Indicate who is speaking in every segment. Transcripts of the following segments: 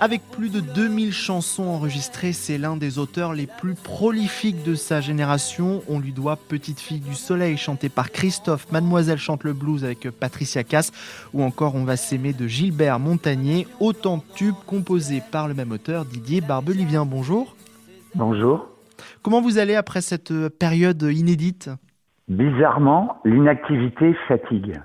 Speaker 1: Avec plus de 2000 chansons enregistrées, c'est l'un des auteurs les plus prolifiques de sa génération. On lui doit Petite fille du soleil chantée par Christophe, Mademoiselle chante le blues avec Patricia Cass ou encore On va s'aimer de Gilbert Montagnier. Autant de tubes composés par le même auteur, Didier Barbelivien. Bonjour.
Speaker 2: Bonjour.
Speaker 1: Comment vous allez après cette période inédite?
Speaker 2: Bizarrement, l'inactivité fatigue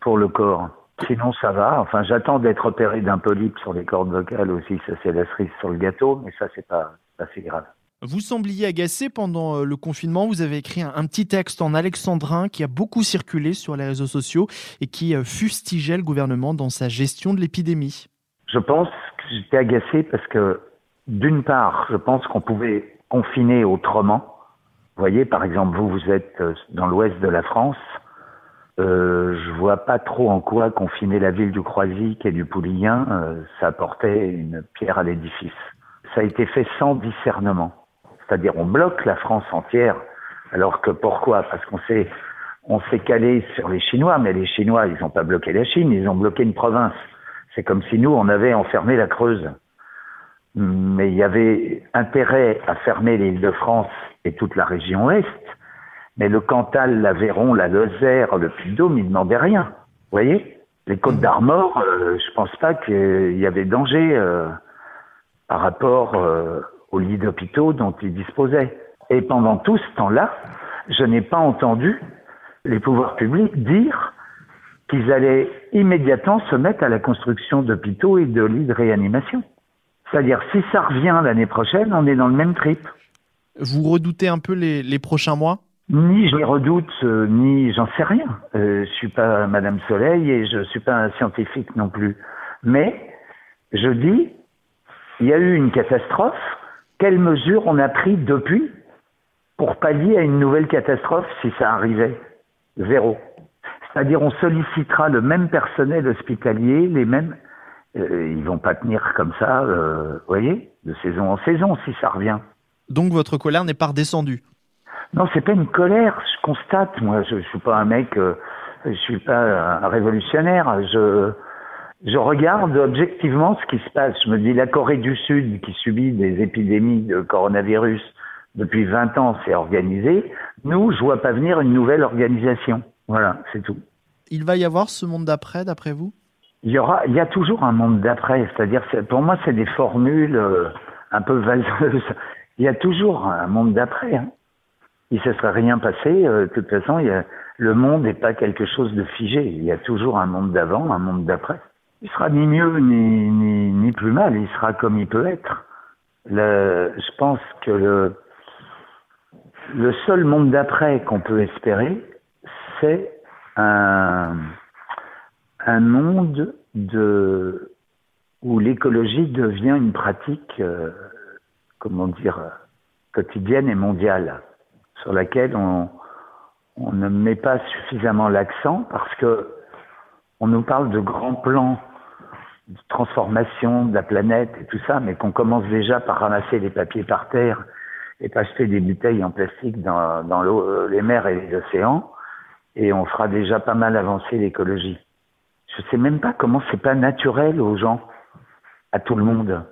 Speaker 2: pour le corps. Sinon, ça va. Enfin, j'attends d'être opéré d'un polype sur les cordes vocales aussi. Ça, c'est la cerise sur le gâteau, mais ça, c'est pas, si grave.
Speaker 1: Vous sembliez agacé pendant euh, le confinement. Vous avez écrit un, petit texte en alexandrin qui a beaucoup circulé sur les réseaux sociaux et qui euh, fustigeait le gouvernement dans sa gestion de l'épidémie.
Speaker 2: Je pense que j'étais agacé parce que, d'une part, je pense qu'on pouvait confiner autrement. Vous voyez, par exemple, vous, vous êtes euh, dans l'ouest de la France. Euh, vois pas trop en quoi confiner la ville du Croisic et du Poulien, euh, ça apportait une pierre à l'édifice. Ça a été fait sans discernement. C'est-à-dire on bloque la France entière, alors que pourquoi? Parce qu'on s'est on s'est calé sur les Chinois, mais les Chinois, ils n'ont pas bloqué la Chine, ils ont bloqué une province. C'est comme si nous, on avait enfermé la Creuse. Mais il y avait intérêt à fermer l'île de France et toute la région Ouest, mais le Cantal, l'Aveyron, la Lozère, le Puy-de-Dôme, ils ne demandaient rien. Vous voyez? Les Côtes d'Armor, euh, je pense pas qu'il y avait danger euh, par rapport euh, aux lits d'hôpitaux dont ils disposaient. Et pendant tout ce temps-là, je n'ai pas entendu les pouvoirs publics dire qu'ils allaient immédiatement se mettre à la construction d'hôpitaux et de lits de réanimation. C'est-à-dire, si ça revient l'année prochaine, on est dans le même trip.
Speaker 1: Vous redoutez un peu les prochains mois?
Speaker 2: Ni je les redoute, euh, ni j'en sais rien. Euh, je suis pas Madame Soleil et je suis pas un scientifique non plus. Mais je dis, il y a eu une catastrophe. Quelles mesures on a pris depuis pour pallier à une nouvelle catastrophe si ça arrivait? Zéro. C'est-à-dire, on sollicitera le même personnel hospitalier, les mêmes. Euh, ils vont pas tenir comme ça, euh, vous voyez, de saison en saison si ça revient.
Speaker 1: Donc votre colère n'est pas redescendue?
Speaker 2: Non, c'est pas une colère. Je constate, moi, je, je suis pas un mec, euh, je suis pas un révolutionnaire. Je, je regarde objectivement ce qui se passe. Je me dis, la Corée du Sud, qui subit des épidémies de coronavirus depuis 20 ans, c'est organisé. Nous, je vois pas venir une nouvelle organisation. Voilà, c'est tout.
Speaker 1: Il va y avoir ce monde d'après, d'après vous?
Speaker 2: Il y aura, il y a toujours un monde d'après. C'est-à-dire, pour moi, c'est des formules euh, un peu valseuses. Il y a toujours un monde d'après. Hein il ne se serait rien passé. Euh, de toute façon, il y a, le monde n'est pas quelque chose de figé. Il y a toujours un monde d'avant, un monde d'après. Il sera ni mieux ni, ni, ni, plus mal. Il sera comme il peut être. Je pense que le, le seul monde d'après qu'on peut espérer, c'est un, un monde de, où l'écologie devient une pratique, euh, comment dire, quotidienne et mondiale sur laquelle on, on ne met pas suffisamment l'accent parce que on nous parle de grands plans de transformation de la planète et tout ça, mais qu'on commence déjà par ramasser les papiers par terre et pas jeter des bouteilles en plastique dans, dans l'eau, euh, les mers et les océans, et on fera déjà pas mal avancer l'écologie. Je sais même pas comment c'est pas naturel aux gens, à tout le monde,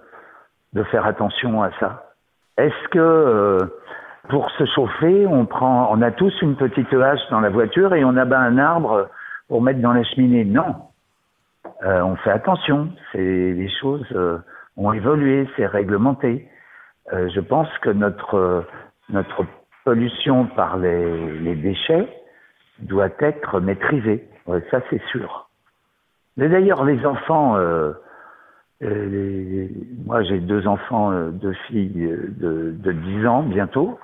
Speaker 2: de faire attention à ça. Est-ce que euh, pour se chauffer, on prend, on a tous une petite hache dans la voiture et on abat un arbre pour mettre dans la cheminée. Non. on fait attention. C'est les choses ont évolué, c'est réglementé. je pense que notre notre pollution par les, les déchets doit être maîtrisée. ça, c'est sûr. Mais d'ailleurs, les enfants, euh, euh moi j'ai deux enfants, euh, deux filles de, de 10 ans bientôt,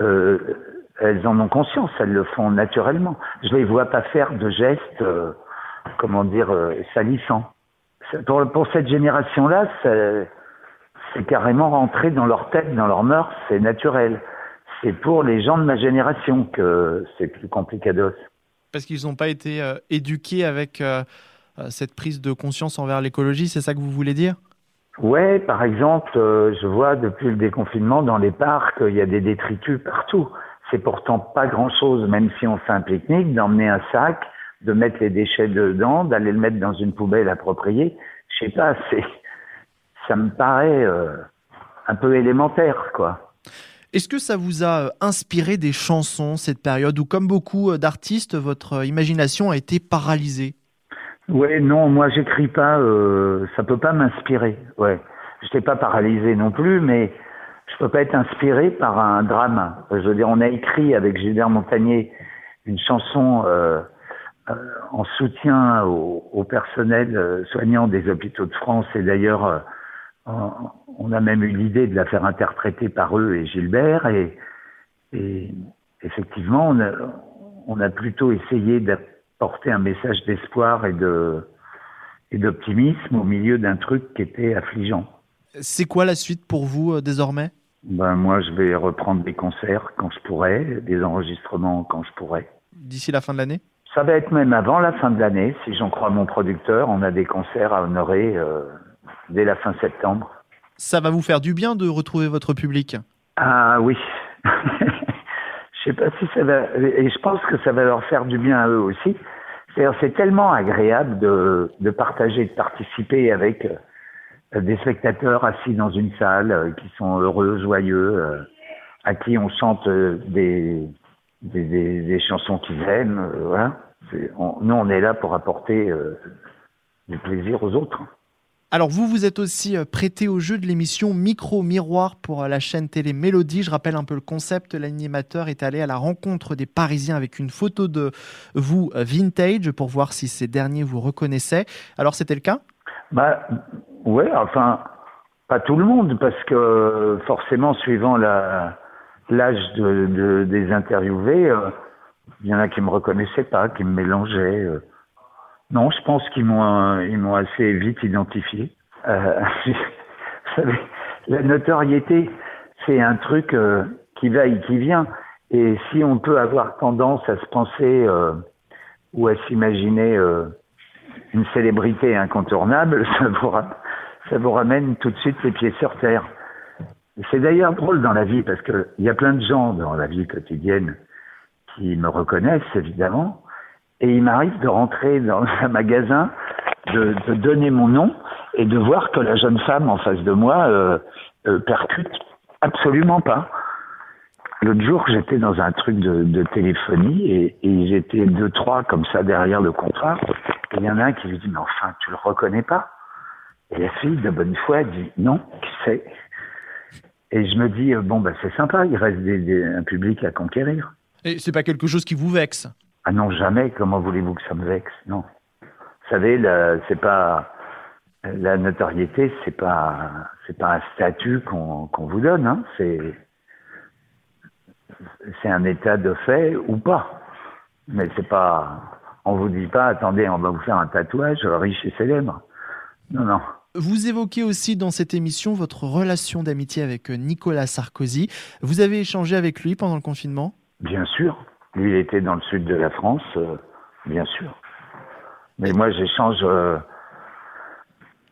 Speaker 2: euh, elles en ont conscience, elles le font naturellement. Je les vois pas faire de gestes, euh, comment dire, salissants. Pour, pour cette génération-là, c'est carrément rentré dans leur tête, dans leur mœurs, c'est naturel. C'est pour les gens de ma génération que c'est plus compliqué d'os.
Speaker 1: Parce qu'ils n'ont pas été euh, éduqués avec euh, euh, cette prise de conscience envers l'écologie, c'est ça que vous voulez dire?
Speaker 2: Ouais, par exemple, je vois depuis le déconfinement dans les parcs, il y a des détritus partout. C'est pourtant pas grand-chose, même si on fait un pique-nique, d'emmener un sac, de mettre les déchets dedans, d'aller le mettre dans une poubelle appropriée. Je sais pas, c'est, ça me paraît un peu élémentaire, quoi.
Speaker 1: Est-ce que ça vous a euh, inspiré des chansons cette période où, comme beaucoup euh, d'artistes, votre euh, imagination a été paralysée?
Speaker 2: Ouais, non, moi j'écris pas, euh, ça peut pas m'inspirer. Ouais, je n'étais pas paralysé non plus, mais je peux pas être inspiré par un drame. Je veux dire, on a écrit avec Gilbert Montagnier une chanson euh, en soutien au, au personnel soignant des hôpitaux de France et d'ailleurs on a même eu l'idée de la faire interpréter par eux et Gilbert, et, effectivement, on a, plutôt essayé d'apporter un message d'espoir et de et d'optimisme au milieu d'un truc qui était affligeant.
Speaker 1: C'est quoi la suite pour vous euh, désormais?
Speaker 2: Ben moi, je vais reprendre des concerts quand je pourrai, des enregistrements quand je pourrai.
Speaker 1: D'ici la fin de l'année?
Speaker 2: Ça va être même avant la fin de l'année, si j'en crois mon producteur. On a des concerts à honorer euh, dès la fin septembre.
Speaker 1: Ça va vous faire du bien de retrouver votre public?
Speaker 2: Ah oui. je sais pas si ça va. Et je pense que ça va leur faire du bien à eux aussi. C'est tellement agréable de, partager, de participer avec euh, des spectateurs assis dans une salle euh, qui sont heureux, joyeux, euh, à qui on chante des, des, des, chansons qu'ils aiment. Voilà. nous, on est là pour apporter du plaisir aux autres.
Speaker 1: Alors vous, vous êtes aussi euh, prêté au jeu de l'émission Micro Miroir pour euh, la chaîne télé Mélodie. Je rappelle un peu le concept. L'animateur est allé à la rencontre des Parisiens avec une photo de vous euh, vintage pour voir si ces derniers vous reconnaissaient. Alors c'était le cas?
Speaker 2: Bah ouais, enfin pas tout le monde parce que forcément suivant l'âge de, des interviewés, il y en a qui me reconnaissaient pas, qui me mélangeaient. Non, je pense qu'ils m'ont ils m'ont assez vite identifié. Euh, vous savez, la notoriété, c'est un truc euh, qui va et qui vient. Et si on peut avoir tendance à se penser euh, ou à s'imaginer euh, une célébrité incontournable, ça vous, ça vous ramène tout de suite les pieds sur terre. C'est d'ailleurs drôle dans la vie parce qu'il y a plein de gens dans la vie quotidienne qui me reconnaissent évidemment, et il m'arrive de rentrer dans un magasin, de, de, donner mon nom et de voir que la jeune femme en face de moi euh, euh, percute absolument pas. L'autre jour, j'étais dans un truc de, de téléphonie et, et j'étais deux, trois comme ça derrière le comptoir. Il y en a un qui lui dit, mais enfin, tu le reconnais pas Et la fille, de bonne foi, dit, non, qui sait Et je me dis, bon, bah, c'est sympa, il reste des, des, un public à conquérir.
Speaker 1: Et c'est pas quelque chose qui vous vexe?
Speaker 2: Ah non, jamais. Comment voulez-vous que ça me vexe? Non. Vous savez, c'est pas la notoriété, c'est pas c'est pas un statut qu'on qu'on vous donne. Hein. C'est c'est un état de fait ou pas. Mais c'est pas. On vous dit pas, attendez, on va vous faire un tatouage riche et célèbre. Non, non.
Speaker 1: Vous évoquez aussi dans cette émission votre relation d'amitié avec Nicolas Sarkozy. Vous avez échangé avec lui pendant le confinement?
Speaker 2: Bien sûr. Lui, il était dans le sud de la France, euh, bien sûr. Mais moi, j'échange, euh,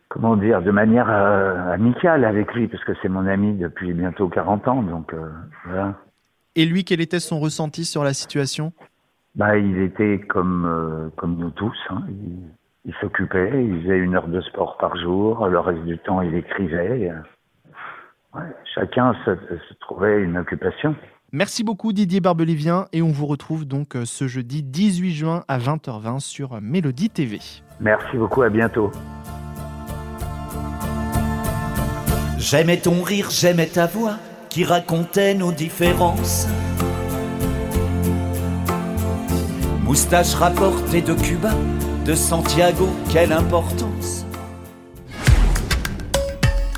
Speaker 2: comment dire, de manière euh, amicale avec lui, parce que c'est mon ami depuis bientôt 40 ans, donc voilà.
Speaker 1: Et lui, quel était son ressenti sur la situation?
Speaker 2: Bah, Il était comme, comme nous tous. Hein. Il, s'occupait, il faisait une heure de sport par jour, le reste du temps, il écrivait. Ouais, chacun se, se trouvait une occupation.
Speaker 1: Merci beaucoup Didier Barbelivien et on vous retrouve donc euh, ce jeudi 18 juin à 20h20 sur Mélodie TV.
Speaker 3: Merci beaucoup, à bientôt.
Speaker 2: J'aimais ton rire, j'aimais ta voix qui racontait nos différences. Moustache rapportée de Cuba, de Santiago, quelle importance.